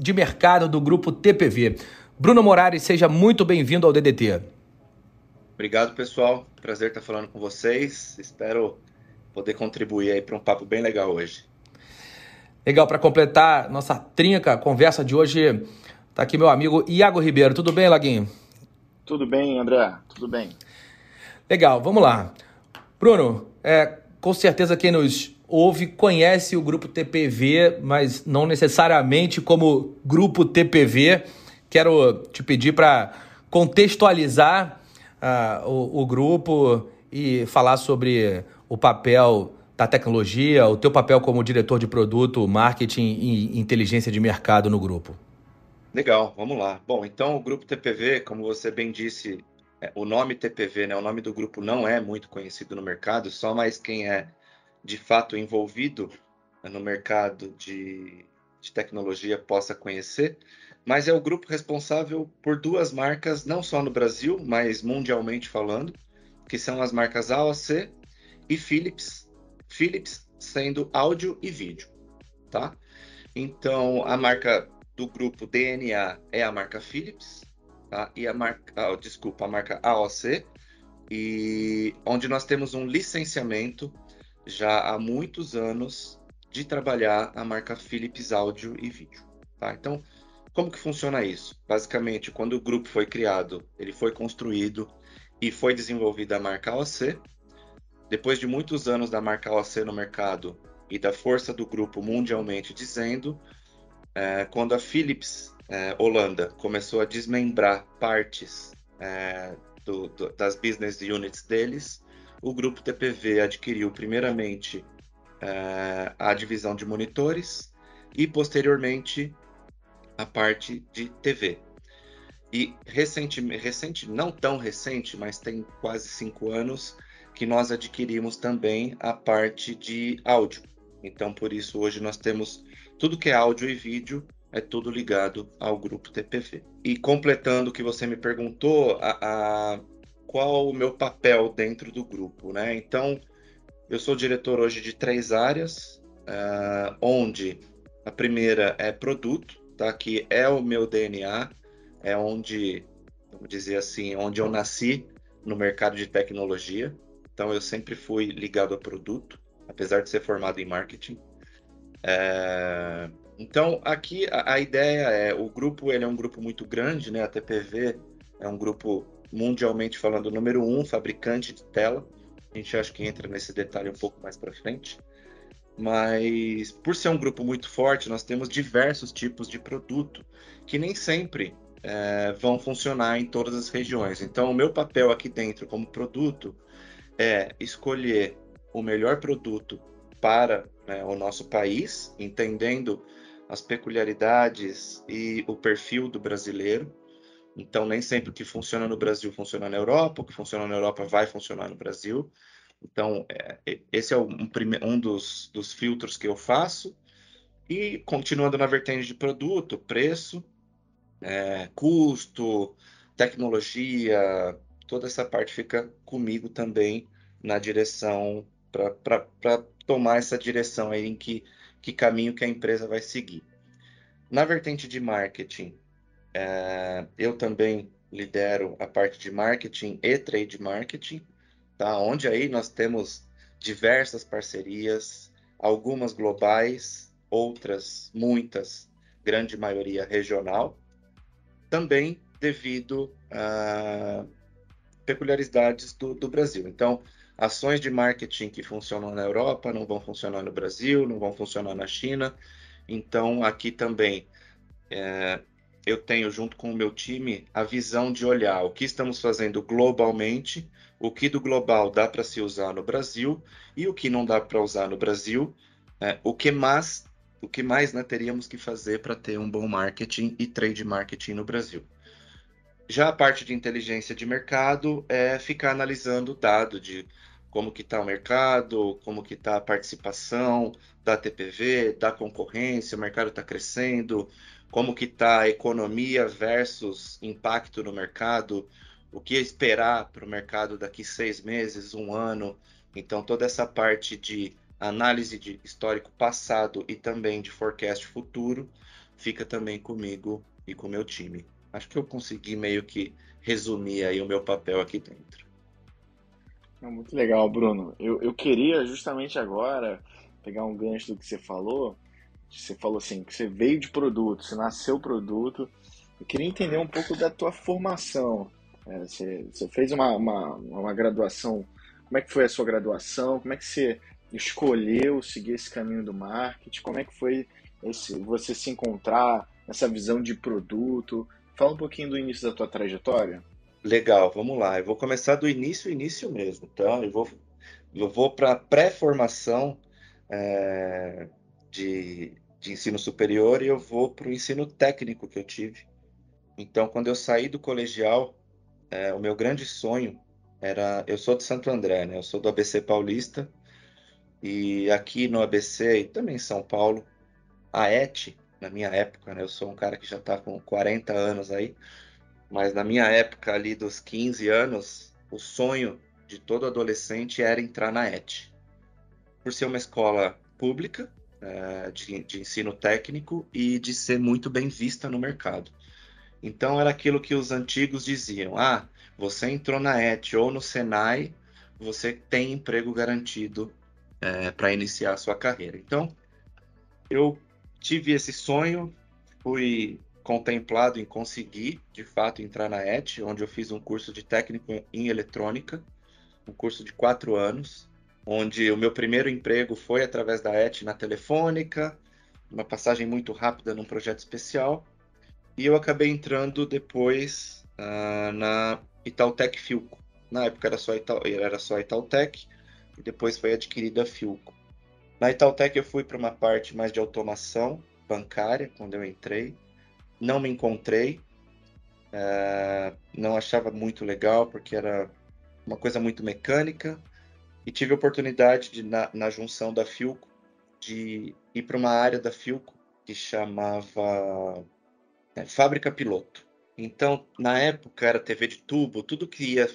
de mercado do grupo TPV. Bruno Moraes, seja muito bem-vindo ao DDT. Obrigado, pessoal. Prazer estar falando com vocês. Espero poder contribuir aí para um papo bem legal hoje. Legal, para completar nossa trinca conversa de hoje, está aqui meu amigo Iago Ribeiro. Tudo bem, Laguinho? Tudo bem, André. Tudo bem. Legal, vamos lá. Bruno, é, com certeza quem nos ouve, conhece o grupo TPV, mas não necessariamente como grupo TPV. Quero te pedir para contextualizar uh, o, o grupo e falar sobre o papel da tecnologia, o teu papel como diretor de produto, marketing e inteligência de mercado no grupo. Legal, vamos lá. Bom, então o grupo TPV, como você bem disse, é, o nome TPV, né, o nome do grupo não é muito conhecido no mercado, só mais quem é de fato envolvido no mercado de, de tecnologia possa conhecer, mas é o grupo responsável por duas marcas, não só no Brasil, mas mundialmente falando, que são as marcas AOC e Philips, Philips sendo áudio e vídeo, tá? Então, a marca do grupo DNA é a marca Philips, tá? E a marca, oh, desculpa, a marca AOC, e onde nós temos um licenciamento já há muitos anos de trabalhar a marca Philips áudio e vídeo. Tá? Então, como que funciona isso? Basicamente, quando o grupo foi criado, ele foi construído e foi desenvolvida a marca AOC. Depois de muitos anos da marca AOC no mercado e da força do grupo mundialmente dizendo, é, quando a Philips é, Holanda começou a desmembrar partes é, do, do, das business units deles, o grupo TPV adquiriu primeiramente uh, a divisão de monitores e posteriormente a parte de TV. E recente, recente, não tão recente, mas tem quase cinco anos, que nós adquirimos também a parte de áudio. Então, por isso, hoje nós temos tudo que é áudio e vídeo, é tudo ligado ao grupo TPV. E completando o que você me perguntou, a, a, qual o meu papel dentro do grupo, né? Então, eu sou diretor hoje de três áreas, uh, onde a primeira é produto, tá? Que é o meu DNA, é onde, vamos dizer assim, onde eu nasci no mercado de tecnologia. Então, eu sempre fui ligado a produto, apesar de ser formado em marketing. É... Então, aqui a, a, ideia é, o grupo ele é um grupo muito grande, né? A TPV é um grupo mundialmente falando, número um fabricante de tela. A gente acha que entra nesse detalhe um pouco mais para frente. Mas por ser um grupo muito forte, nós temos diversos tipos de produto que nem sempre é, vão funcionar em todas as regiões. Então, o meu papel aqui dentro como produto é escolher o melhor produto para né, o nosso país, entendendo as peculiaridades e o perfil do brasileiro então, nem sempre o que funciona no Brasil funciona na Europa, o que funciona na Europa vai funcionar no Brasil. Então, é, esse é um, um dos, dos, filtros que eu faço. E continuando na vertente de produto, preço, é, custo, tecnologia, toda essa parte fica comigo também na direção, para tomar essa direção aí em que, que caminho que a empresa vai seguir. Na vertente de marketing, é, eu também lidero a parte de marketing e trade marketing, tá? onde aí nós temos diversas parcerias, algumas globais, outras, muitas, grande maioria regional, também devido a peculiaridades do, do Brasil. Então, ações de marketing que funcionam na Europa não vão funcionar no Brasil, não vão funcionar na China. Então, aqui também é, eu tenho, junto com o meu time, a visão de olhar o que estamos fazendo globalmente, o que do global dá para se usar no Brasil e o que não dá para usar no Brasil, é, o que mais o que mais né, teríamos que fazer para ter um bom marketing e trade marketing no Brasil. Já a parte de inteligência de mercado é ficar analisando o dado de como que está o mercado, como que está a participação da TPV, da concorrência, o mercado está crescendo, como que está a economia versus impacto no mercado, o que esperar para o mercado daqui seis meses, um ano. Então, toda essa parte de análise de histórico passado e também de forecast futuro fica também comigo e com o meu time. Acho que eu consegui meio que resumir aí o meu papel aqui dentro. Muito legal, Bruno. Eu, eu queria justamente agora pegar um gancho do que você falou. Você falou assim, que você veio de produto, você nasceu produto. Eu queria entender um pouco da tua formação. É, você, você, fez uma, uma, uma graduação. Como é que foi a sua graduação? Como é que você escolheu seguir esse caminho do marketing? Como é que foi esse, você se encontrar nessa visão de produto? Fala um pouquinho do início da tua trajetória. Legal, vamos lá. Eu vou começar do início, início mesmo, tá? Eu vou, eu vou para pré-formação é, de, de ensino superior e eu vou para o ensino técnico que eu tive. Então, quando eu saí do colegial, é, o meu grande sonho era. Eu sou de Santo André, né? Eu sou do ABC Paulista. E aqui no ABC e também em São Paulo, a ET, na minha época, né? Eu sou um cara que já está com 40 anos aí. Mas na minha época ali dos 15 anos, o sonho de todo adolescente era entrar na ET. Por ser uma escola pública, é, de, de ensino técnico e de ser muito bem vista no mercado. Então era aquilo que os antigos diziam: ah, você entrou na ET ou no Senai, você tem emprego garantido é, para iniciar a sua carreira. Então eu tive esse sonho, fui contemplado em conseguir, de fato, entrar na ET, onde eu fiz um curso de técnico em eletrônica, um curso de quatro anos, onde o meu primeiro emprego foi através da ET na Telefônica, uma passagem muito rápida num projeto especial, e eu acabei entrando depois uh, na Itautec Filco. Na época era só, Ita era só Itautec e depois foi adquirida a Filco. Na Itautec eu fui para uma parte mais de automação bancária quando eu entrei. Não me encontrei, uh, não achava muito legal porque era uma coisa muito mecânica e tive a oportunidade de na, na junção da Filco de ir para uma área da Filco que chamava né, fábrica piloto. Então, na época era TV de tubo, tudo que ia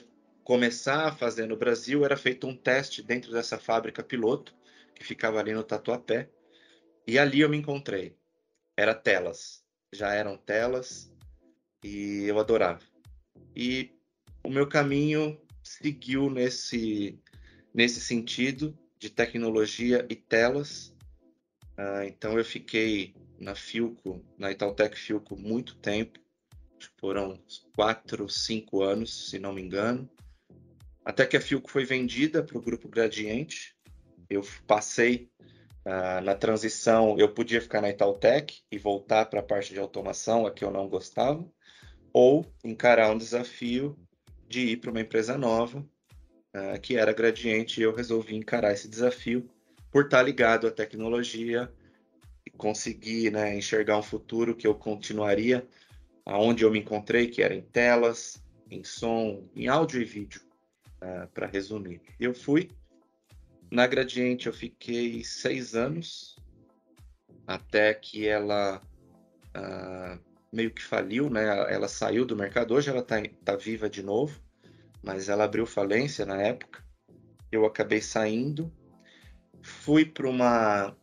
começar a fazer no Brasil era feito um teste dentro dessa fábrica piloto, que ficava ali no Tatuapé. E ali eu me encontrei. Era telas. Já eram telas e eu adorava. E o meu caminho seguiu nesse, nesse sentido de tecnologia e telas. Uh, então eu fiquei na Filco, na Itautec Filco, muito tempo. Foram quatro, cinco anos, se não me engano. Até que a Filco foi vendida para o Grupo Gradiente. Eu passei uh, na transição, eu podia ficar na Itautec e voltar para a parte de automação, a que eu não gostava, ou encarar um desafio de ir para uma empresa nova, uh, que era Gradiente, e eu resolvi encarar esse desafio por estar ligado à tecnologia, conseguir né, enxergar um futuro que eu continuaria aonde eu me encontrei, que era em telas, em som, em áudio e vídeo, uh, é, para resumir. Eu fui. Na Gradiente eu fiquei seis anos, até que ela uh, meio que faliu, né? Ela saiu do mercado. Hoje ela está tá viva de novo, mas ela abriu falência na época. Eu acabei saindo, fui para uma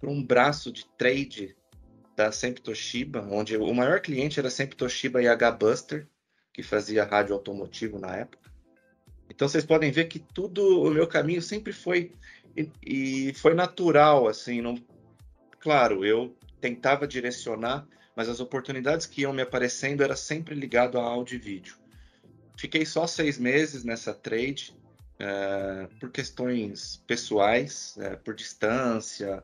para um braço de trade da sempre Toshiba, onde o maior cliente era sempre Toshiba e H Buster, que fazia rádio automotivo na época. Então vocês podem ver que tudo o meu caminho sempre foi e, e foi natural, assim, não, claro, eu tentava direcionar, mas as oportunidades que iam me aparecendo era sempre ligado a áudio e vídeo. Fiquei só seis meses nessa trade uh, por questões pessoais, uh, por distância,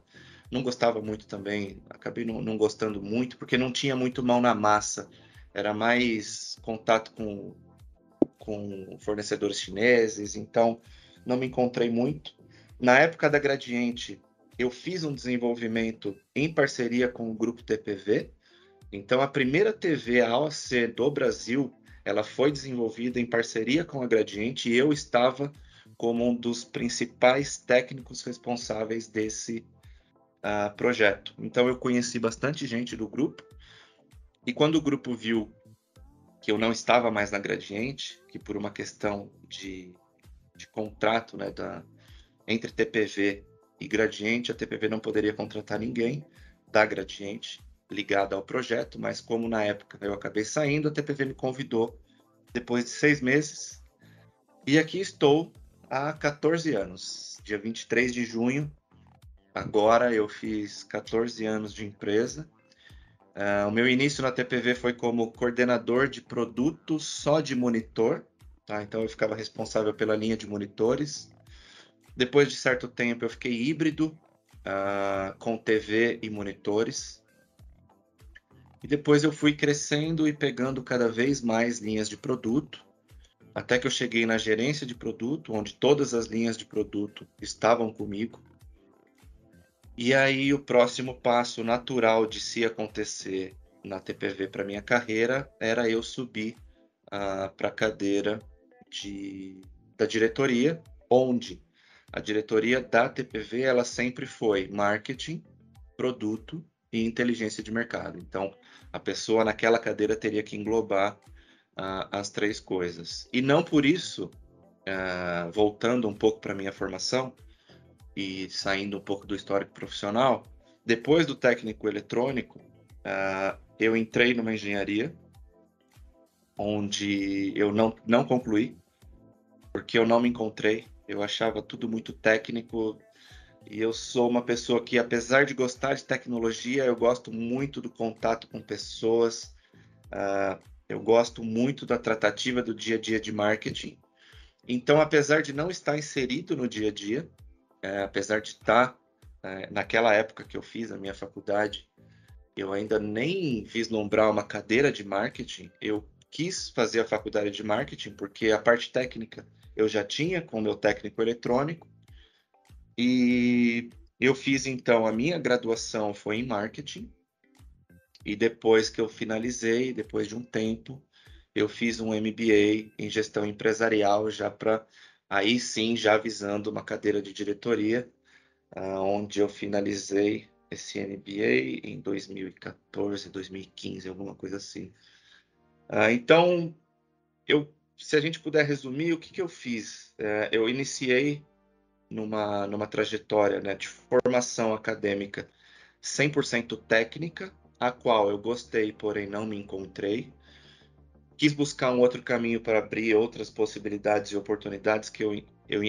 não gostava muito também, acabei não, não gostando muito, porque não tinha muito mão na massa. Era mais contato com, com fornecedores chineses, então não me encontrei muito. Na época da Gradiente, eu fiz um desenvolvimento em parceria com o grupo TPV. Então, a primeira TV AOC do Brasil, ela foi desenvolvida em parceria com a Gradiente e eu estava como um dos principais técnicos responsáveis desse uh, projeto. Então, eu conheci bastante gente do grupo e quando o grupo viu que eu não estava mais na Gradiente, que por uma questão de, de contrato né, da, entre TPV e Gradiente, a TPV não poderia contratar ninguém da Gradiente ligada ao projeto, mas como na época eu acabei saindo, a TPV me convidou depois de seis meses. E aqui estou há 14 anos. Dia 23 de junho, agora eu fiz 14 anos de empresa. Uh, o meu início na TPV foi como coordenador de produtos só de monitor. Tá? Então eu ficava responsável pela linha de monitores. Depois de certo tempo, eu fiquei híbrido uh, com TV e monitores. E depois eu fui crescendo e pegando cada vez mais linhas de produto, até que eu cheguei na gerência de produto, onde todas as linhas de produto estavam comigo. E aí o próximo passo natural de se acontecer na TPV para minha carreira era eu subir uh, para a cadeira de, da diretoria, onde a diretoria da TPV ela sempre foi marketing, produto e inteligência de mercado. Então, a pessoa naquela cadeira teria que englobar uh, as três coisas. E não por isso, uh, voltando um pouco para minha formação e saindo um pouco do histórico profissional, depois do técnico eletrônico, uh, eu entrei numa engenharia onde eu não, não concluí, porque eu não me encontrei eu achava tudo muito técnico e eu sou uma pessoa que, apesar de gostar de tecnologia, eu gosto muito do contato com pessoas. Uh, eu gosto muito da tratativa do dia a dia de marketing. Então, apesar de não estar inserido no dia a dia, é, apesar de estar é, naquela época que eu fiz a minha faculdade, eu ainda nem vislumbrar uma cadeira de marketing. Eu quis fazer a faculdade de marketing porque a parte técnica eu já tinha com o meu técnico eletrônico. E eu fiz então a minha graduação foi em marketing. E depois que eu finalizei, depois de um tempo, eu fiz um MBA em gestão empresarial já para aí sim já visando uma cadeira de diretoria, uh, onde eu finalizei esse MBA em 2014, 2015, alguma coisa assim. Uh, então eu se a gente puder resumir, o que, que eu fiz? É, eu iniciei numa, numa trajetória né, de formação acadêmica 100% técnica, a qual eu gostei, porém não me encontrei. Quis buscar um outro caminho para abrir outras possibilidades e oportunidades que eu, eu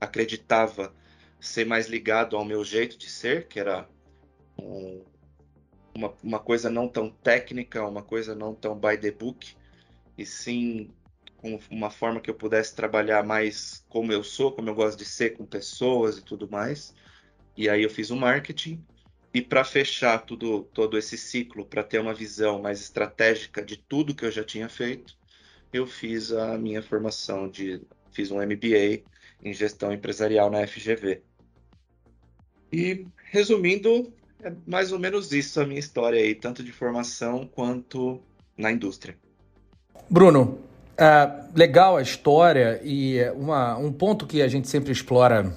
acreditava ser mais ligado ao meu jeito de ser, que era um, uma, uma coisa não tão técnica, uma coisa não tão by the book, e sim uma forma que eu pudesse trabalhar mais como eu sou, como eu gosto de ser com pessoas e tudo mais. E aí eu fiz o marketing e para fechar tudo todo esse ciclo, para ter uma visão mais estratégica de tudo que eu já tinha feito, eu fiz a minha formação de fiz um MBA em gestão empresarial na FGV. E resumindo, é mais ou menos isso a minha história aí, tanto de formação quanto na indústria. Bruno, Uh, legal a história e uma, um ponto que a gente sempre explora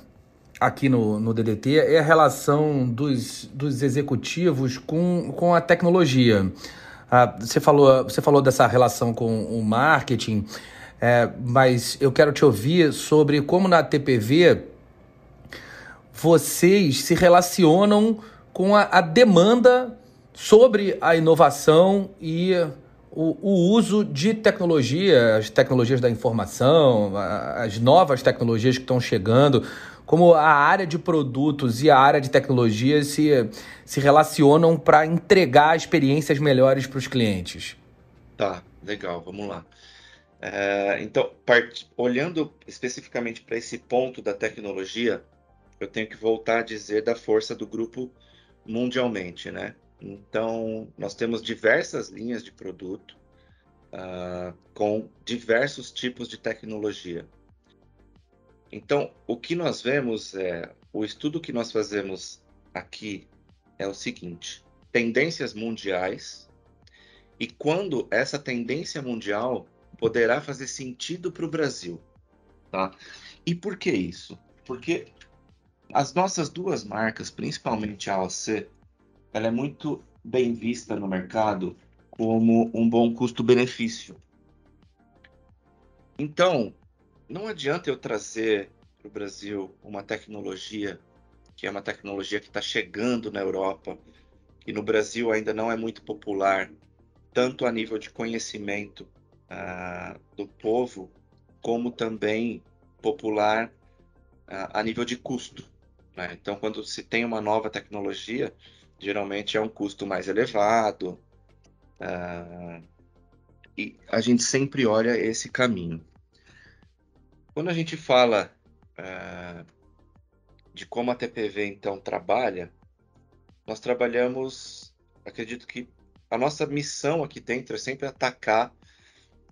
aqui no, no DDT é a relação dos, dos executivos com, com a tecnologia. Uh, você, falou, você falou dessa relação com o marketing, é, mas eu quero te ouvir sobre como na TPV vocês se relacionam com a, a demanda sobre a inovação e o, o, uso de tecnologia, as tecnologias da informação, as novas tecnologias que estão chegando, como a área de produtos e a área de tecnologia se, se relacionam para entregar experiências melhores para os clientes. Tá, legal, vamos lá. É, então, part... olhando especificamente para esse ponto da tecnologia, eu tenho que voltar a dizer da força do grupo mundialmente, né? Então, nós temos diversas linhas de produto uh, com diversos tipos de tecnologia. Então, o que nós vemos é o estudo que nós fazemos aqui é o seguinte: tendências mundiais e quando essa tendência mundial poderá fazer sentido para o Brasil, tá? E por que isso? Porque as nossas duas marcas, principalmente a AOC, ela é muito bem vista no mercado como um bom custo-benefício. Então, não adianta eu trazer para o Brasil uma tecnologia que é uma tecnologia que está chegando na Europa e no Brasil ainda não é muito popular, tanto a nível de conhecimento uh, do povo, como também popular uh, a nível de custo. Né? Então, quando se tem uma nova tecnologia, geralmente é um custo mais elevado, uh, e a gente sempre olha esse caminho. Quando a gente fala uh, de como a TPV então trabalha, nós trabalhamos, acredito que a nossa missão aqui dentro é sempre atacar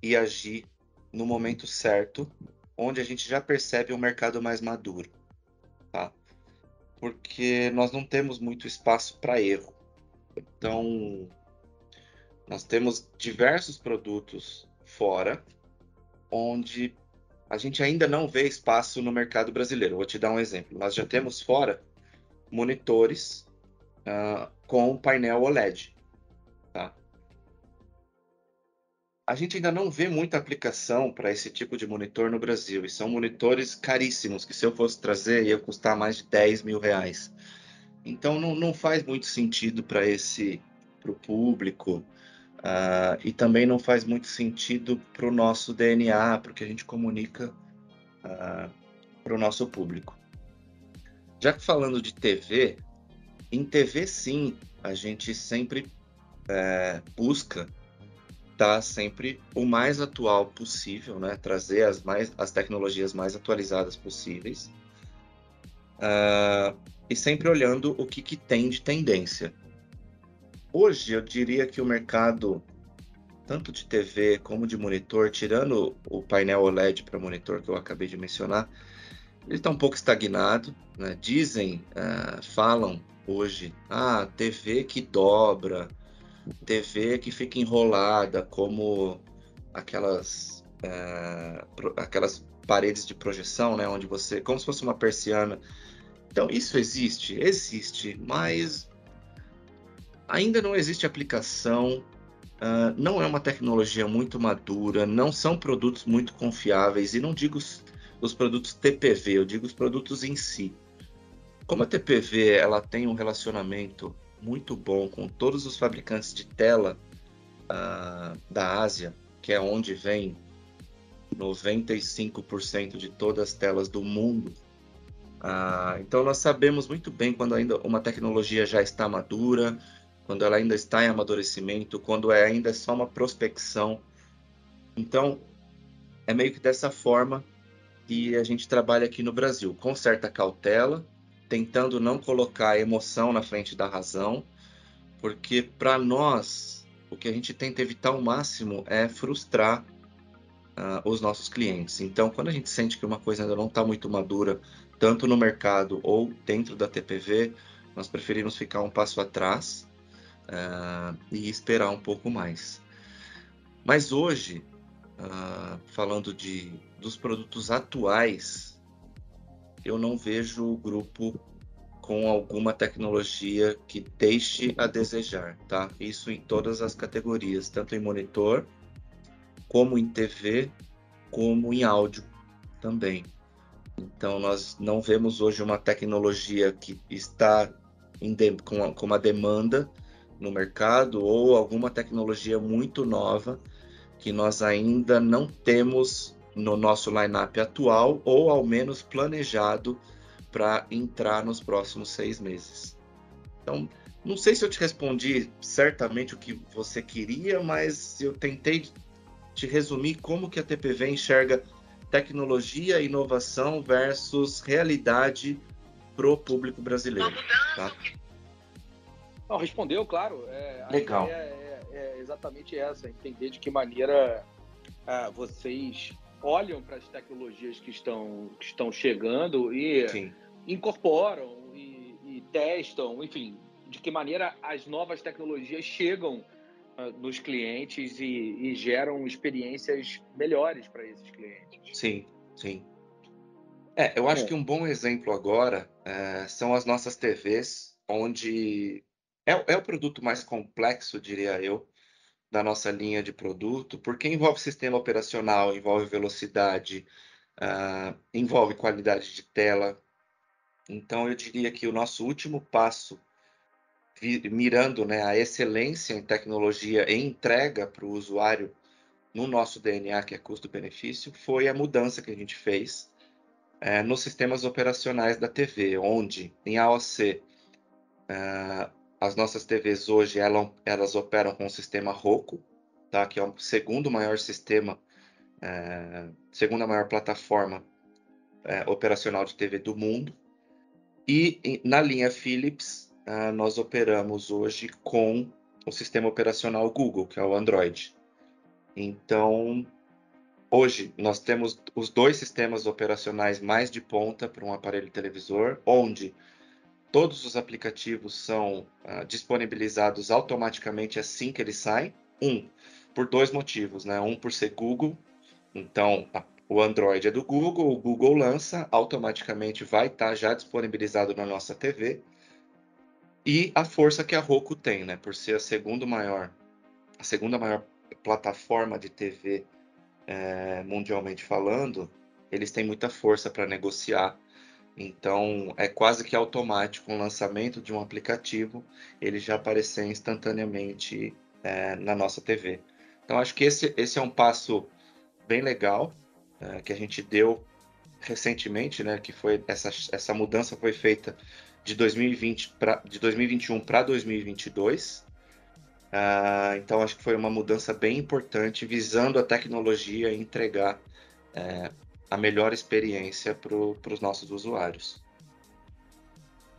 e agir no momento certo, onde a gente já percebe um mercado mais maduro, tá? Porque nós não temos muito espaço para erro. Então, nós temos diversos produtos fora, onde a gente ainda não vê espaço no mercado brasileiro. Vou te dar um exemplo. Nós já temos fora monitores uh, com painel OLED. Tá? A gente ainda não vê muita aplicação para esse tipo de monitor no Brasil. E são monitores caríssimos, que se eu fosse trazer ia custar mais de 10 mil reais. Então não, não faz muito sentido para esse para o público. Uh, e também não faz muito sentido para o nosso DNA, porque a gente comunica uh, ah, para o nosso público. Já que falando de TV, em TV sim, a gente sempre é, busca estar tá sempre o mais atual possível, né? trazer as, mais, as tecnologias mais atualizadas possíveis. Uh, e sempre olhando o que, que tem de tendência. Hoje eu diria que o mercado, tanto de TV como de monitor, tirando o painel OLED para monitor que eu acabei de mencionar, ele está um pouco estagnado. Né? Dizem, uh, falam hoje, ah, TV que dobra, TV que fica enrolada, como aquelas, pro, aquelas paredes de projeção, né, onde você, como se fosse uma persiana. Então isso existe, existe, mas ainda não existe aplicação, uh, não é uma tecnologia muito madura, não são produtos muito confiáveis, e não digo os, os produtos TPV, eu digo os produtos em si. Como a TPV ela tem um relacionamento muito bom com todos os fabricantes de tela uh, da Ásia, que é onde vem 95% de todas as telas do mundo. Uh, então nós sabemos muito bem quando ainda uma tecnologia já está madura, quando ela ainda está em amadurecimento, quando é ainda só uma prospecção. Então, é meio que dessa forma que a gente trabalha aqui no Brasil, com certa cautela, tentando não colocar a emoção na frente da razão, porque para nós o que a gente tenta evitar ao máximo é frustrar uh, os nossos clientes. Então, quando a gente sente que uma coisa ainda não está muito madura, tanto no mercado ou dentro da TPV, nós preferimos ficar um passo atrás uh, e esperar um pouco mais. Mas hoje, uh, falando de, dos produtos atuais, eu não vejo o grupo com alguma tecnologia que deixe a desejar, tá? Isso em todas as categorias, tanto em monitor, como em TV, como em áudio também. Então, nós não vemos hoje uma tecnologia que está com, com uma demanda no mercado ou alguma tecnologia muito nova que nós ainda não temos no nosso lineup atual ou ao menos planejado para entrar nos próximos seis meses. Então, não sei se eu te respondi certamente o que você queria, mas eu tentei te resumir como que a TPV enxerga tecnologia, inovação versus realidade para o público brasileiro. Tá? Não, respondeu, claro. É, Legal. É, é, é, exatamente essa, entender de que maneira é, vocês olham para as tecnologias que estão, que estão chegando e Sim. incorporam e, e testam, enfim, de que maneira as novas tecnologias chegam uh, nos clientes e, e, geram experiências melhores para esses clientes. Sim, sim. É, eu acho é. que um bom exemplo agora é, são as nossas TVs, onde é, é o produto mais complexo, diria eu, da nossa linha de produto, porque envolve sistema operacional, envolve velocidade, uh, envolve qualidade de tela. Então, eu diria que o nosso último passo, mirando né, a excelência em tecnologia e entrega para o usuário no nosso DNA, que é custo-benefício, foi a mudança que a gente fez é, nos sistemas operacionais da TV, onde em AOC uh, as nossas TVs hoje elas, elas operam com o sistema Roku, tá? que é o segundo maior sistema, é, segunda maior plataforma é, operacional de TV do mundo. E na linha Philips, é, nós operamos hoje com o sistema operacional Google, que é o Android. Então, hoje nós temos os dois sistemas operacionais mais de ponta para um aparelho televisor, onde Todos os aplicativos são uh, disponibilizados automaticamente assim que eles saem. Um, por dois motivos, né? Um por ser Google, então a, o Android é do Google, o Google lança, automaticamente vai estar tá já disponibilizado na nossa TV. E a força que a Roku tem, né? Por ser a segunda maior, a segunda maior plataforma de TV é, mundialmente falando, eles têm muita força para negociar então, é quase que automático o lançamento de um aplicativo, ele já aparecer instantaneamente é, na nossa TV. Então, acho que esse, esse é um passo bem legal é, que a gente deu recentemente, né? Que foi essa, essa mudança foi feita de 2020 pra, de 2021 para 2022. Uh, então, acho que foi uma mudança bem importante, visando a tecnologia entregar é, a melhor experiência para os nossos usuários.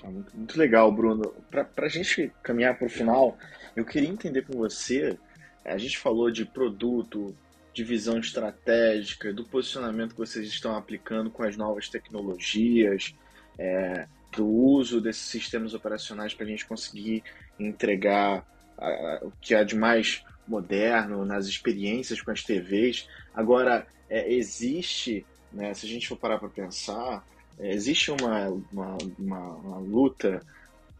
Ah, muito, legal, Bruno. Para a gente caminhar para o final, eu queria entender com você. A gente falou de produto, de visão estratégica, do posicionamento que vocês estão aplicando com as novas tecnologias, é, do uso desses sistemas operacionais para a gente conseguir entregar o que há de mais moderno nas experiências com as TVs. Agora, é, existe né? Se a gente for parar para pensar, é, existe uma, uma, uma, uma, luta,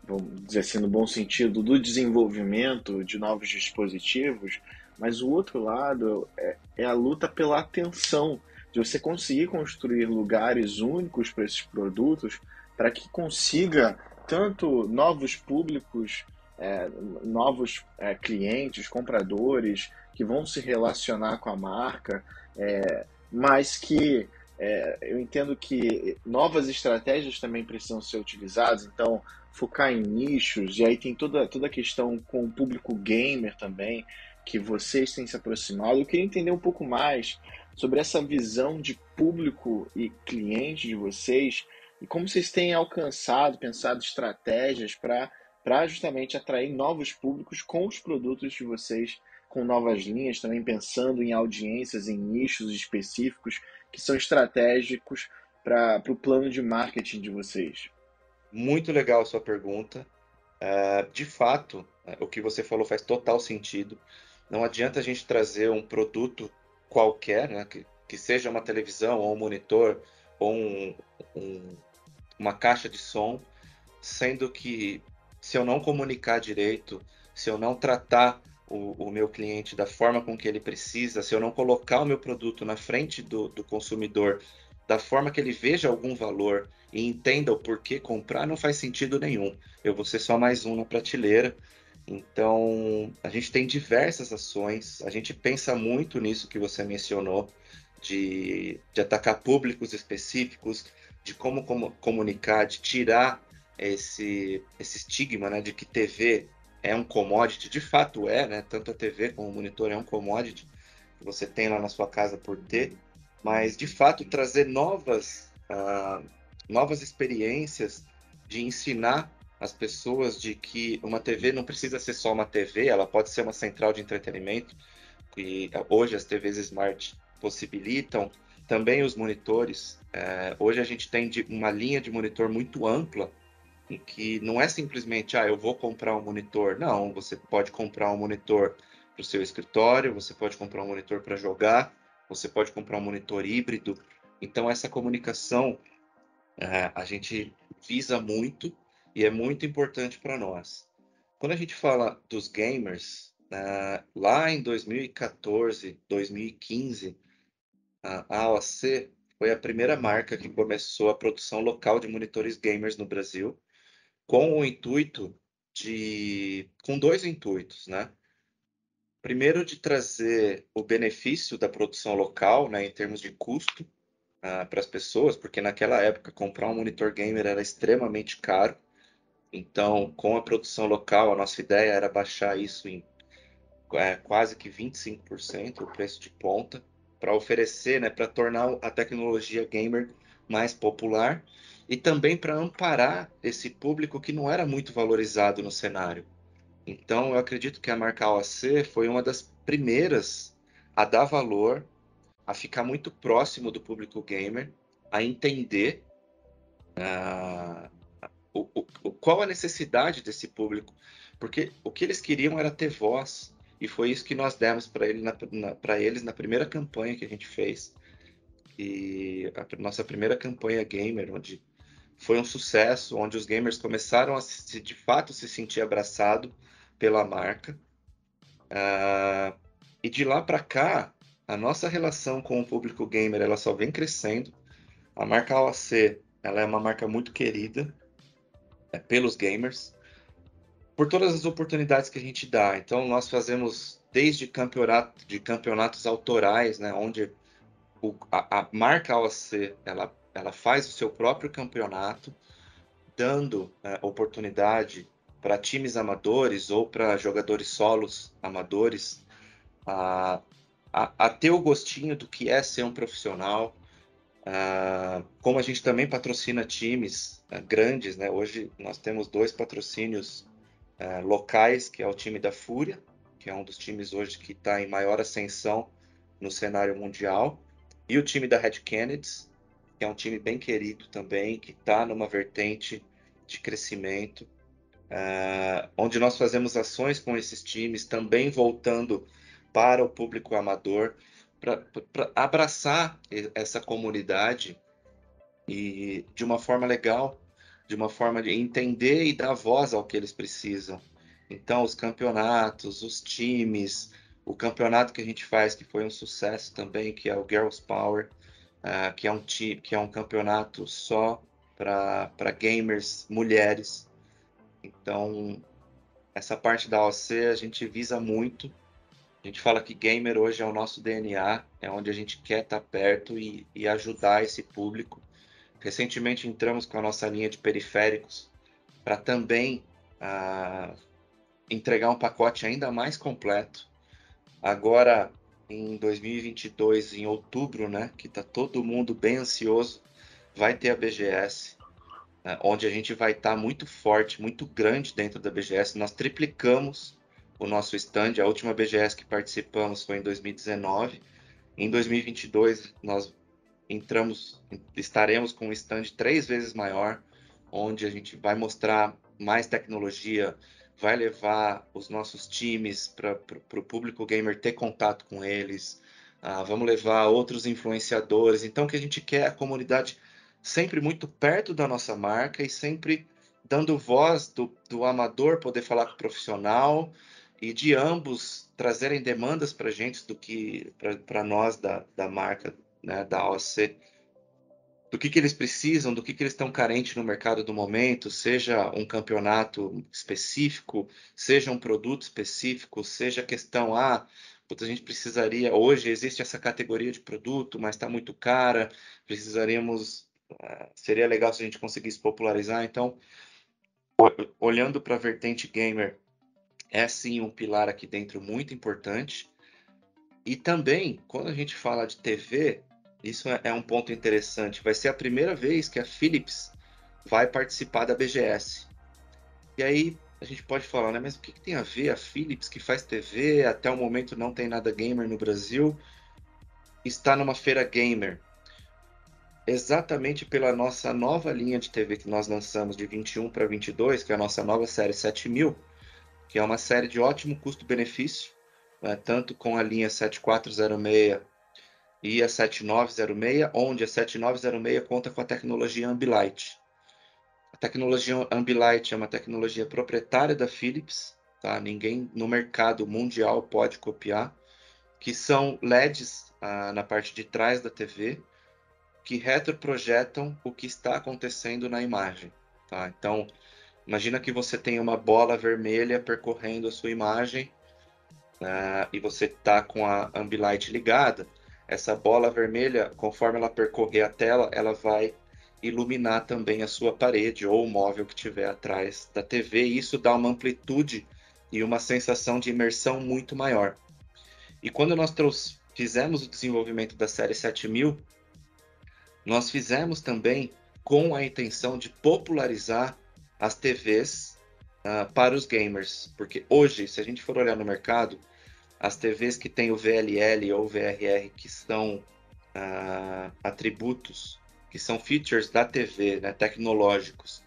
vamos dizer assim, no bom sentido, do desenvolvimento de novos dispositivos, mas o outro lado é, é a luta pela atenção, de você conseguir construir lugares únicos para esses produtos, para que consiga tanto novos públicos, é, novos é, clientes, compradores que vão se relacionar com a marca, é, mas que é, eu entendo que novas estratégias também precisam ser utilizadas, então focar em nichos, e aí tem toda, toda a questão com o público gamer também, que vocês têm se aproximado. Eu queria entender um pouco mais sobre essa visão de público e cliente de vocês e como vocês têm alcançado, pensado estratégias para justamente atrair novos públicos com os produtos de vocês, com novas linhas, também pensando em audiências, em nichos específicos que são estratégicos para o plano de marketing de vocês? Muito legal a sua pergunta. Uh, de fato, uh, o que você falou faz total sentido. Não adianta a gente trazer um produto qualquer, né, que, que seja uma televisão ou um monitor ou um, um, uma caixa de som, sendo que se eu não comunicar direito, se eu não tratar o, o, meu cliente da forma com que ele precisa, se eu não colocar o meu produto na frente do, do consumidor da forma que ele veja algum valor e entenda o porquê comprar, não faz sentido nenhum. Eu vou ser só mais um na prateleira. Então, a gente tem diversas ações, a gente pensa muito nisso que você mencionou, de, de atacar públicos específicos, de como, como comunicar, de tirar esse, esse estigma né, de que TV é um commodity, de fato é, né? Tanto a TV como o monitor é um commodity que você tem lá na sua casa por ter, mas de fato trazer novas, uh, novas experiências de ensinar as pessoas de que uma TV não precisa ser só uma TV, ela pode ser uma central de entretenimento, e hoje as TVs Smart possibilitam, também os monitores. Uh, hoje a gente tem uma linha de monitor muito ampla em que não é simplesmente, ah, eu vou comprar um monitor. Não, você pode comprar um monitor para o seu escritório, você pode comprar um monitor para jogar, você pode comprar um monitor híbrido. Então, essa comunicação é, a gente visa muito e é muito importante para nós. Quando a gente fala dos gamers, uh, lá em 2014, 2015, a AOC foi a primeira marca que começou a produção local de monitores gamers no Brasil, com o intuito de, com dois intuitos, né? Primeiro, de trazer o benefício da produção local, né, em termos de custo, uh, para as pessoas, porque naquela época comprar um monitor gamer era extremamente caro. Então, com a produção local, a nossa ideia era baixar isso em é, quase que 25% o preço de ponta, para oferecer, né, para tornar a tecnologia gamer mais popular e também para amparar esse público que não era muito valorizado no cenário. Então, eu acredito que a marca OAC foi uma das primeiras a dar valor, a ficar muito próximo do público gamer, a entender uh, o, o, qual a necessidade desse público, porque o que eles queriam era ter voz, e foi isso que nós demos para ele eles na primeira campanha que a gente fez, e a nossa primeira campanha gamer, onde foi um sucesso, onde os gamers começaram a se, de fato se sentir abraçado pela marca. Uh, e de lá para cá, a nossa relação com o público gamer ela só vem crescendo. A marca OAC ela é uma marca muito querida é, pelos gamers por todas as oportunidades que a gente dá. Então nós fazemos desde campeonato de campeonatos autorais, né, onde o, a, a, marca OAC ela ela faz o seu próprio campeonato, dando é, oportunidade para times amadores ou para jogadores solos amadores a, a, a, ter o gostinho do que é ser um profissional. Uh, como a gente também patrocina times uh, grandes, né? hoje nós temos dois patrocínios uh, locais, que é o time da Fúria, que é um dos times hoje que está em maior ascensão no cenário mundial, e o time da Red Kennedys, que é um time bem querido também, que está numa vertente de crescimento uh, onde nós fazemos ações com esses times, também voltando para o público amador, para abraçar essa comunidade e de uma forma legal, de uma forma de entender e dar voz ao que eles precisam. Então, os campeonatos, os times, o campeonato que a gente faz, que foi um sucesso também, que é o Girls Power, uh, que, é um que é um campeonato só para gamers mulheres. Então, essa parte da OC a gente visa muito. A gente fala que gamer hoje é o nosso DNA, é onde a gente quer estar perto e, e ajudar esse público. Recentemente entramos com a nossa linha de periféricos para também uh, entregar um pacote ainda mais completo. Agora, em 2022, em outubro, né, que está todo mundo bem ansioso, vai ter a BGS né, onde a gente vai estar tá muito forte, muito grande dentro da BGS. Nós triplicamos o nosso stand. A última BGS que participamos foi em 2019. Em 2022 nós entramos, estaremos com um stand três vezes maior, onde a gente vai mostrar mais tecnologia, vai levar os nossos times para o público gamer ter contato com eles. Ah, vamos levar outros influenciadores. Então, que a gente quer é a comunidade sempre muito perto da nossa marca e sempre dando voz do, do amador poder falar com o profissional e de ambos trazerem demandas para gente do que para nós da, da marca né, da OC do que, que eles precisam, do que, que eles estão carentes no mercado do momento, seja um campeonato específico, seja um produto específico, seja questão, ah, a gente precisaria, hoje existe essa categoria de produto, mas está muito cara, precisaríamos seria legal se a gente conseguisse popularizar. Então, olhando para a vertente gamer, é sim um pilar aqui dentro muito importante. E também, quando a gente fala de TV, isso é, é um ponto interessante. Vai ser a primeira vez que a Philips vai participar da BGS. E aí a gente pode falar, né? Mas o que, que tem a ver a Philips que faz TV? Até o momento não tem nada gamer no Brasil. Está numa feira gamer exatamente pela nossa nova linha de TV que nós lançamos de 21 para 22, que é a nossa nova série 7000, que é uma série de ótimo custo-benefício, né, tanto com a linha 7406 e a 7906, onde a 7906 conta com a tecnologia Ambilight. A tecnologia Ambilight é uma tecnologia proprietária da Philips, tá? ninguém no mercado mundial pode copiar, que são LEDs ah, na parte de trás da TV, que retroprojetam o que está acontecendo na imagem. Tá? Então, imagina que você tem uma bola vermelha percorrendo a sua imagem uh, e você está com a Ambilight ligada. Essa bola vermelha, conforme ela percorrer a tela, ela vai iluminar também a sua parede ou o móvel que tiver atrás da TV. E isso dá uma amplitude e uma sensação de imersão muito maior. E quando nós fizemos o desenvolvimento da série 7000, nós fizemos também com a intenção de popularizar as TVs uh, ah, para os gamers, porque hoje, se a gente for olhar no mercado, as TVs que têm o VLL ou VRR, que são uh, atributos, que são features da TV, né, tecnológicos,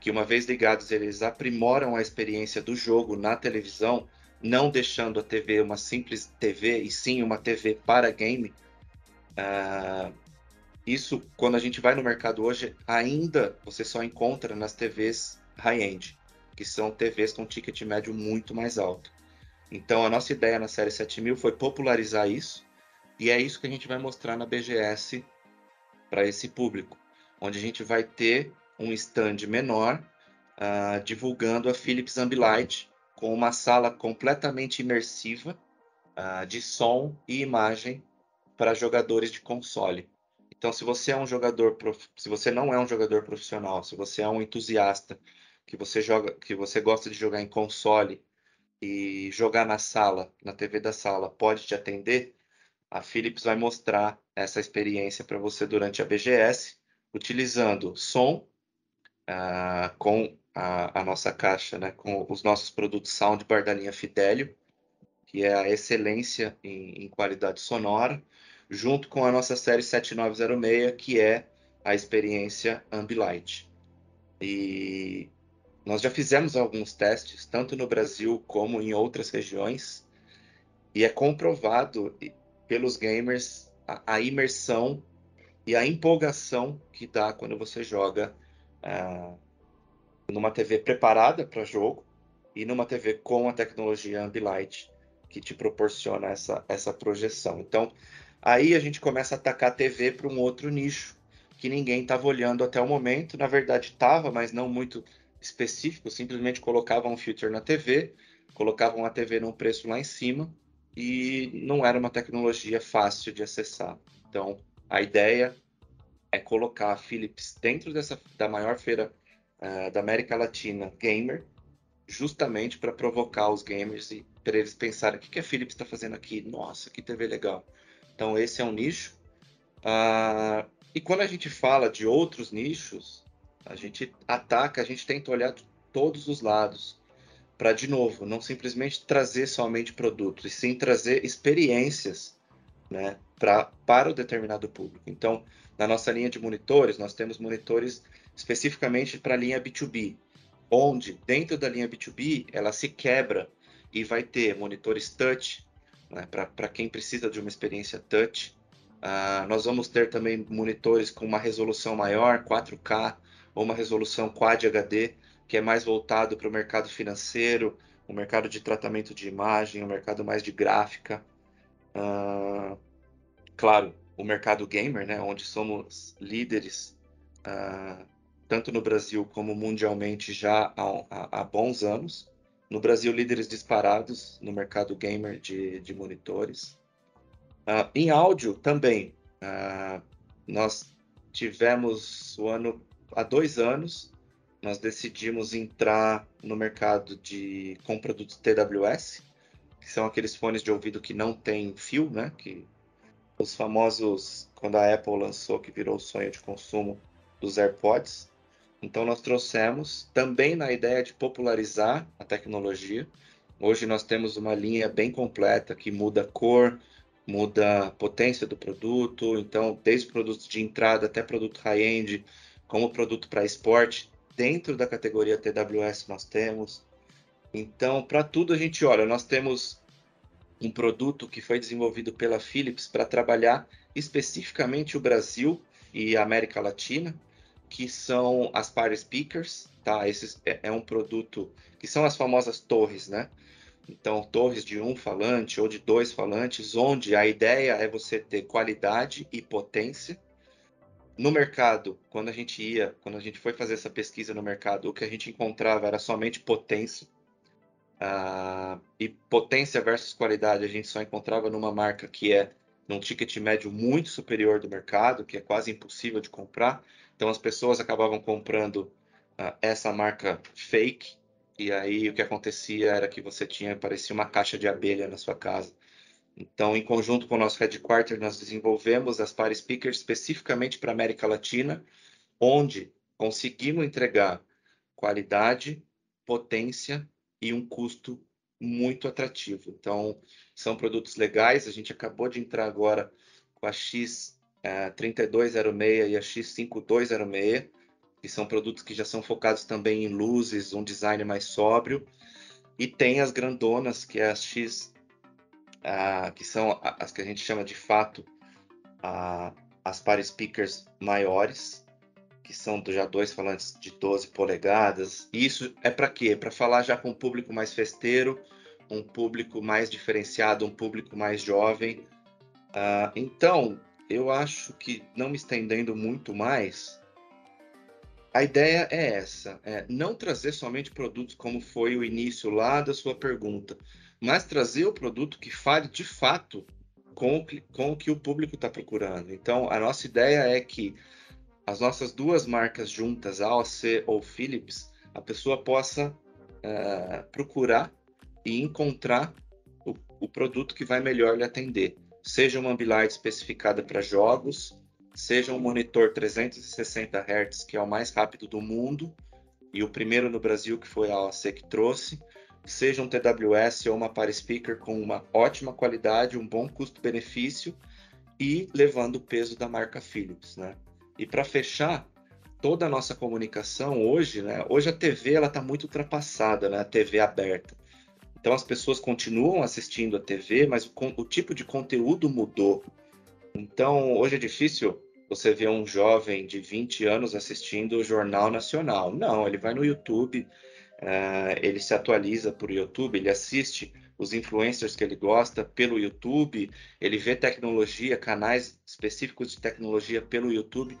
que uma vez ligados eles aprimoram a experiência do jogo na televisão, não deixando a TV uma simples TV e sim uma TV para game. Uh, isso, quando a gente vai no mercado hoje, ainda você só encontra nas TVs high-end, que são TVs com ticket médio muito mais alto. Então, a nossa ideia na série 7000 foi popularizar isso, e é isso que a gente vai mostrar na BGS para esse público, onde a gente vai ter um stand menor uh, divulgando a Philips Ambilight com uma sala completamente imersiva uh, de som e imagem para jogadores de console. Então, se você é um jogador, se você não é um jogador profissional, se você é um entusiasta que você joga, que você gosta de jogar em console e jogar na sala, na TV da sala, pode te atender, a Philips vai mostrar essa experiência para você durante a BGS, utilizando som uh, com a, a, nossa caixa, né, com os nossos produtos soundbar da linha Fidelio, que é a excelência em, em qualidade sonora, junto com a nossa série 7906, que é a experiência Ambilight. E nós já fizemos alguns testes, tanto no Brasil como em outras regiões, e é comprovado pelos gamers a, a imersão e a empolgação que dá quando você joga uh, numa TV preparada para jogo e numa TV com a tecnologia Ambilight que te proporciona essa, essa projeção. Então, Aí a gente começa a atacar a TV para um outro nicho que ninguém estava olhando até o momento. Na verdade, estava, mas não muito específico. Simplesmente colocavam um filter na TV, colocavam a TV num preço lá em cima e não era uma tecnologia fácil de acessar. Então, a ideia é colocar a Philips dentro dessa da maior feira uh, da América Latina gamer, justamente para provocar os gamers e para eles pensarem o que, que a Philips está fazendo aqui. Nossa, que TV legal! Então, esse é um nicho. Ah, e quando a gente fala de outros nichos, a gente ataca, a gente tenta olhar todos os lados para, de novo, não simplesmente trazer somente produtos, e sim trazer experiências né, pra, para o determinado público. Então, na nossa linha de monitores, nós temos monitores especificamente para a linha B2B, onde dentro da linha B2B ela se quebra e vai ter monitores touch, né, para quem precisa de uma experiência touch. Uh, nós vamos ter também monitores com uma resolução maior, 4K, ou uma resolução Quad HD, que é mais voltado para o mercado financeiro, o mercado de tratamento de imagem, o mercado mais de gráfica. Uh, claro, o mercado gamer, né, onde somos líderes, uh, tanto no Brasil como mundialmente já há, há, há bons anos. No Brasil, líderes disparados no mercado gamer de, de monitores. Uh, em áudio também, uh, nós tivemos o ano há dois anos, nós decidimos entrar no mercado de com produtos TWS, que são aqueles fones de ouvido que não tem fio, né? Que os famosos quando a Apple lançou que virou o sonho de consumo dos AirPods. Então, nós trouxemos também na ideia de popularizar a tecnologia. Hoje nós temos uma linha bem completa que muda cor, muda potência do produto, então desde produtos de entrada até produto high-end, como produto para esporte, dentro da categoria TWS nós temos. Então, para tudo a gente olha, nós temos um produto que foi desenvolvido pela Philips para trabalhar especificamente o Brasil e a América Latina, que são as Party Speakers, tá? Esse é, é um produto que são as famosas torres, né? Então, torres de um falante ou de dois falantes, onde a ideia é você ter qualidade e potência. No mercado, quando a gente ia, quando a gente foi fazer essa pesquisa no mercado, o que a gente encontrava era somente potência. Uh, e potência versus qualidade a gente só encontrava numa marca que é num ticket médio muito superior do mercado, que é quase impossível de comprar. Então as pessoas acabavam comprando uh, essa marca fake, e aí o que acontecia era que você tinha, parecia uma caixa de abelha na sua casa. Então, em conjunto com o nosso headquarter, nós desenvolvemos as Party Speakers especificamente para a América Latina, onde conseguimos entregar qualidade, potência e um custo muito atrativo. Então, são produtos legais. A gente acabou de entrar agora com a X3206 eh, e a X5206 que são produtos que já são focados também em luzes, um design mais sóbrio. E tem as grandonas, que é as X, que são as que a gente chama de fato as party speakers maiores, que são já dois falantes de 12 polegadas. E isso é para quê? Para falar já com um público mais festeiro, um público mais diferenciado, um público mais jovem. Uh, então, eu acho que não me estendendo muito mais, a ideia é essa, é não trazer somente produtos como foi o início lá da sua pergunta, mas trazer o produto que fale de fato com, com o que o público está procurando. Então, a nossa ideia é que as nossas duas marcas juntas, AOC ou Philips, a pessoa possa uh, procurar e encontrar o, o produto que vai melhor lhe atender. Seja uma Ambilight especificada para jogos, seja um monitor 360 Hz, que é o mais rápido do mundo, e o primeiro no Brasil que foi a OAC que trouxe, seja um TWS ou uma Party Speaker com uma ótima qualidade, um bom custo-benefício e levando o peso da marca Philips, né? E para fechar, toda a nossa comunicação hoje, né? Hoje a TV ela está muito ultrapassada, né? A TV aberta. Então as pessoas continuam assistindo a TV, mas o, o tipo de conteúdo mudou. Então, hoje é difícil você ver um jovem de 20 anos assistindo o Jornal Nacional. Não, ele vai no YouTube, uh, ele se atualiza por YouTube, ele assiste os influencers que ele gosta pelo YouTube, ele vê tecnologia, canais específicos de tecnologia pelo YouTube.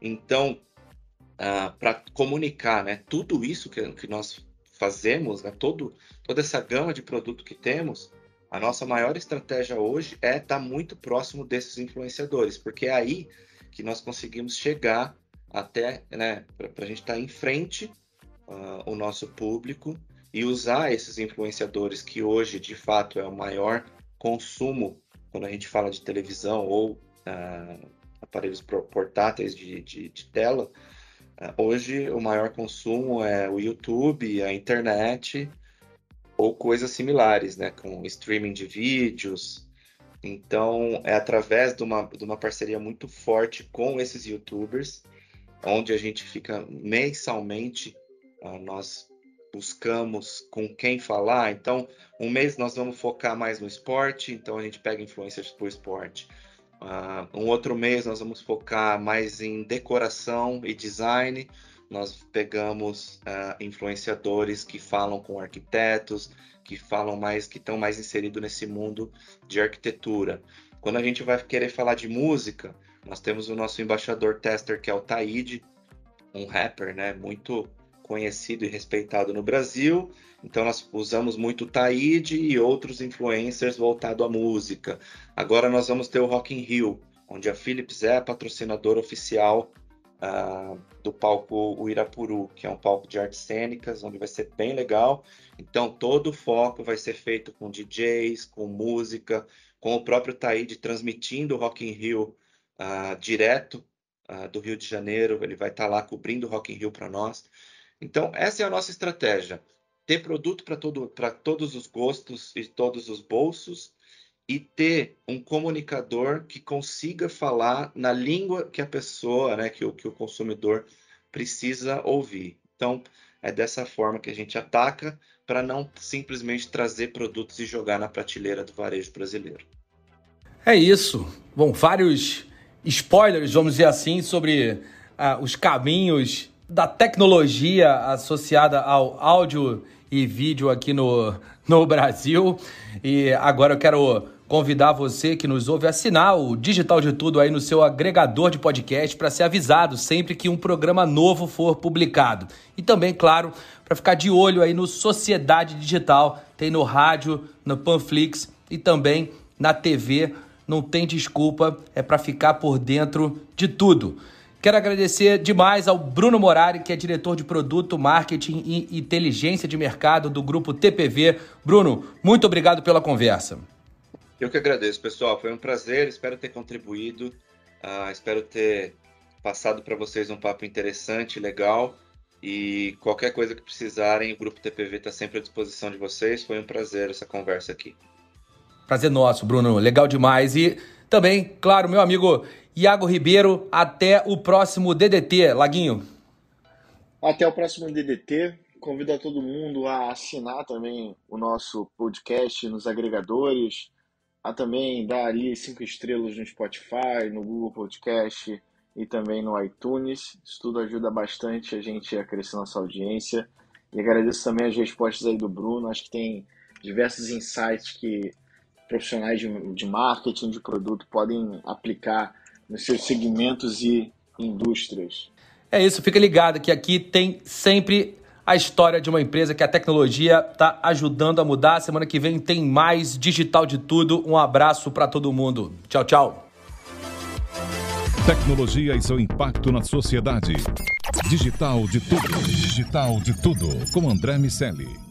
Então, uh, ah, para comunicar né, tudo isso que, que nós fazemos, né, todo, toda essa gama de produto que temos, a nossa maior estratégia hoje é estar tá muito próximo desses influenciadores, porque é aí que nós conseguimos chegar até, né, para a gente estar tá em frente uh, o nosso público e usar esses influenciadores que hoje, de fato, é o maior consumo quando a gente fala de televisão ou uh, aparelhos portáteis de, de, de tela. Uh, hoje, o maior consumo é o YouTube, a internet ou coisas similares, né, com streaming de vídeos. Então, é através de uma, de uma parceria muito forte com esses YouTubers, onde a gente fica mensalmente, uh, nós buscamos com quem falar. Então, um mês nós vamos focar mais no esporte, então a gente pega influencers o esporte. Uh, um outro mês nós vamos focar mais em decoração e design nós pegamos uh, influenciadores que falam com arquitetos, que falam mais, que estão mais inseridos nesse mundo de arquitetura. Quando a gente vai querer falar de música, nós temos o nosso embaixador tester, que é o Taíde, um rapper, né, muito conhecido e respeitado no Brasil. Então nós usamos muito o Taíde e outros influencers voltado à música. Agora nós vamos ter o Rock in Rio, onde a Philips é a patrocinadora oficial uh, do palco Uirapuru, que é um palco de artes cênicas, onde vai ser bem legal. Então, todo o foco vai ser feito com DJs, com música, com o próprio Taíde transmitindo o Rock in Rio uh, direto uh, do Rio de Janeiro. Ele vai estar tá lá cobrindo o Rock in Rio para nós. Então, essa é a nossa estratégia. Ter produto para todo, todos os gostos e todos os bolsos e ter um comunicador que consiga falar na língua que a pessoa, né, que o, que o consumidor precisa ouvir. Então, é dessa forma que a gente ataca para não simplesmente trazer produtos e jogar na prateleira do varejo brasileiro. É isso. Bom, vários spoilers, vamos dizer assim, sobre ah, os caminhos da tecnologia associada ao áudio e vídeo aqui no, no Brasil. E agora eu quero convidar você que nos ouve a assinar o Digital de Tudo aí no seu agregador de podcast para ser avisado sempre que um programa novo for publicado. E também, claro, para ficar de olho aí no Sociedade Digital, tem no rádio, no Panflix e também na TV. Não tem desculpa, é para ficar por dentro de tudo. Quero agradecer demais ao Bruno Morari, que é diretor de produto, marketing e inteligência de mercado do grupo TPV. Bruno, muito obrigado pela conversa. Eu que agradeço, pessoal. Foi um prazer, espero ter contribuído, uh, espero ter passado para vocês um papo interessante, legal. E qualquer coisa que precisarem, o Grupo TPV está sempre à disposição de vocês. Foi um prazer essa conversa aqui. Prazer nosso, Bruno. Legal demais. E também, claro, meu amigo Iago Ribeiro, até o próximo DDT. Laguinho. Até o próximo DDT. Convido a todo mundo a assinar também o nosso podcast nos agregadores a também dar ali cinco estrelas no Spotify, no Google Podcast e também no iTunes. Isso tudo ajuda bastante a gente a crescer nossa audiência. E agradeço também as respostas aí do Bruno. Acho que tem diversos insights que profissionais de, de marketing, de produto podem aplicar nos seus segmentos e indústrias. É isso, fica ligado que aqui tem sempre a história de uma empresa que a tecnologia está ajudando a mudar. Semana que vem tem mais digital de tudo. Um abraço para todo mundo. Tchau, tchau. Tecnologia e seu impacto na sociedade. Digital de tudo. Digital de tudo. Com André Miscelli.